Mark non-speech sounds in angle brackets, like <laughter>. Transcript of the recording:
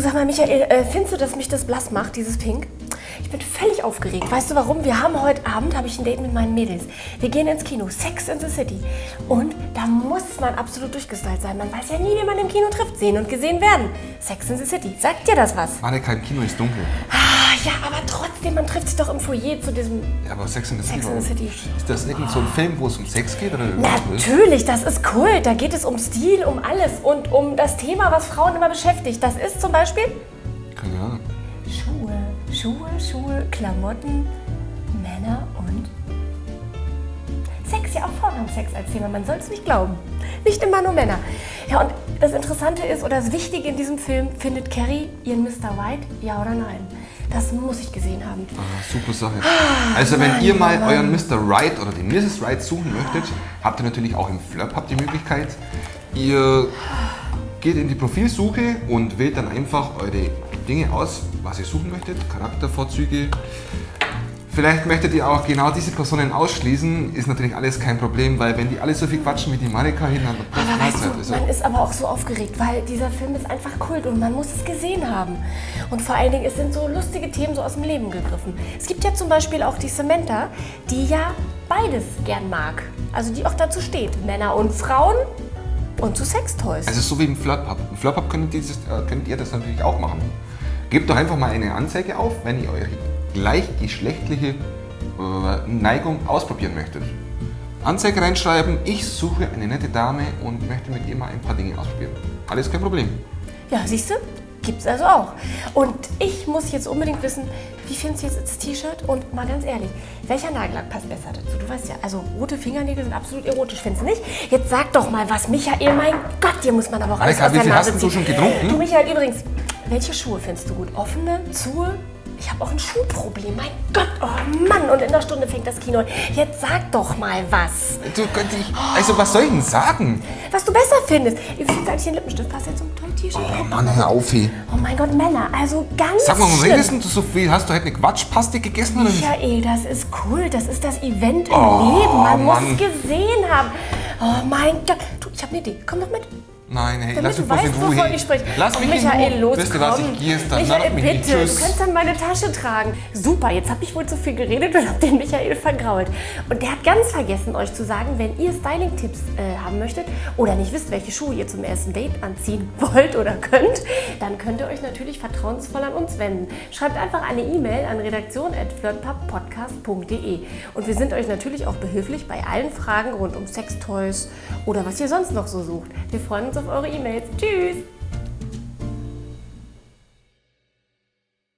sag mal, Michael, äh, findest du, dass mich das blass macht, dieses Pink? Ich bin völlig aufgeregt. Weißt du warum? Wir haben heute Abend, habe ich ein Date mit meinen Mädels. Wir gehen ins Kino, Sex in the City. Und da muss man absolut durchgestylt sein. Man weiß ja nie, wie man im Kino trifft. Sehen und gesehen werden. Sex in the City. Sagt dir das was? Warte, kein Kino ist dunkel. Ah, ja, aber trotzdem, man trifft sich doch im Foyer zu diesem... Ja, aber Sex in the City. Sex in the City. Ist das irgend so ein Film, wo es um Sex geht oder? Natürlich, das ist Kult. Da geht es um Stil, um alles und um das Thema, was Frauen immer beschäftigt. Das ist zum Beispiel Keine Ahnung. Schuhe. Schuhe, Klamotten, Männer und Sex. Ja, auch Frauen haben Sex als Thema. Man soll es nicht glauben. Nicht immer nur Männer. Ja, und das Interessante ist, oder das Wichtige in diesem Film, findet Carrie ihren Mr. White? Ja oder nein? Das muss ich gesehen haben. Ah, super Sache. Also wenn ihr mal euren Mr. Right oder die Mrs. Right suchen möchtet, habt ihr natürlich auch im Flirp habt die Möglichkeit. Ihr geht in die Profilsuche und wählt dann einfach eure Dinge aus, was ihr suchen möchtet, Charaktervorzüge. Vielleicht möchtet ihr auch genau diese Personen ausschließen, ist natürlich alles kein Problem, weil wenn die alle so viel quatschen wie die Marika hin, dann Aber weißt du, Also, man ist aber auch so aufgeregt, weil dieser Film ist einfach Kult und man muss es gesehen haben. Und vor allen Dingen, es sind so lustige Themen so aus dem Leben gegriffen. Es gibt ja zum Beispiel auch die Samantha, die ja beides gern mag. Also die auch dazu steht, Männer und Frauen und zu Sextoys. also so wie im Flirthub. Im Flirthub könnt ihr, das, äh, könnt ihr das natürlich auch machen. Gebt doch einfach mal eine Anzeige auf, wenn ihr eure gleichgeschlechtliche äh, Neigung ausprobieren möchtet. Anzeige reinschreiben, ich suche eine nette Dame und möchte mit ihr mal ein paar Dinge ausprobieren. Alles kein Problem. Ja, siehst du? Gibt's also auch. Und ich muss jetzt unbedingt wissen, wie findest du jetzt das T-Shirt? Und mal ganz ehrlich, welcher Nagellack passt besser dazu? Du weißt ja, also rote Fingernägel sind absolut erotisch, findest du nicht? Jetzt sag doch mal was, Michael, mein Gott, dir muss man aber auch alles Annika, aus wie der viel Nase hast du ziehen. schon getrunken? Du, Michael, übrigens, welche Schuhe findest du gut? Offene, zu? Ich habe auch ein Schuhproblem, mein Gott, oh Mann, und in einer Stunde fängt das Kino an. Jetzt sag doch mal was, Du, Gott, ich, also was soll ich denn sagen? was du besser findest. Wie findest du eigentlich den Lippenstift? Passt jetzt zum tollen T-Shirt? Oh Mann, hör auf, ey. Oh mein Gott, Männer, also ganz Sag mal, warum schlimm. redest denn du so viel? Hast du heute eine Quatschpaste gegessen oder nicht? Michael, das ist cool. Das ist das Event im Oh, Leben. Man muss Mann. es gesehen haben. Oh mein Gott. Du, ich habe eine Idee. Komm doch mit. Nein, hey, Damit lass du weißt, Ruhe. wovon hey. ich spreche. Lass mich Michael, los, Wisst ihr was, ich gehe jetzt dann. Michael, bitte. Du kannst dann meine Tasche tragen. Super, jetzt habe ich wohl zu viel geredet und habe den Michael vergrault. Und der hat ganz vergessen, euch zu sagen, wenn ihr Styling-Tipps äh, haben möchtet oder nicht wisst, welche Schuhe ihr zum ersten Date anziehen <laughs> wollt oder könnt, dann könnt ihr euch natürlich vertrauensvoll an uns wenden. Schreibt einfach eine E-Mail an redaktion.flirtpubpodcast.de und wir sind euch natürlich auch behilflich bei allen Fragen rund um Sextoys oder was ihr sonst noch so sucht. Wir freuen uns auf eure E-Mails. Tschüss!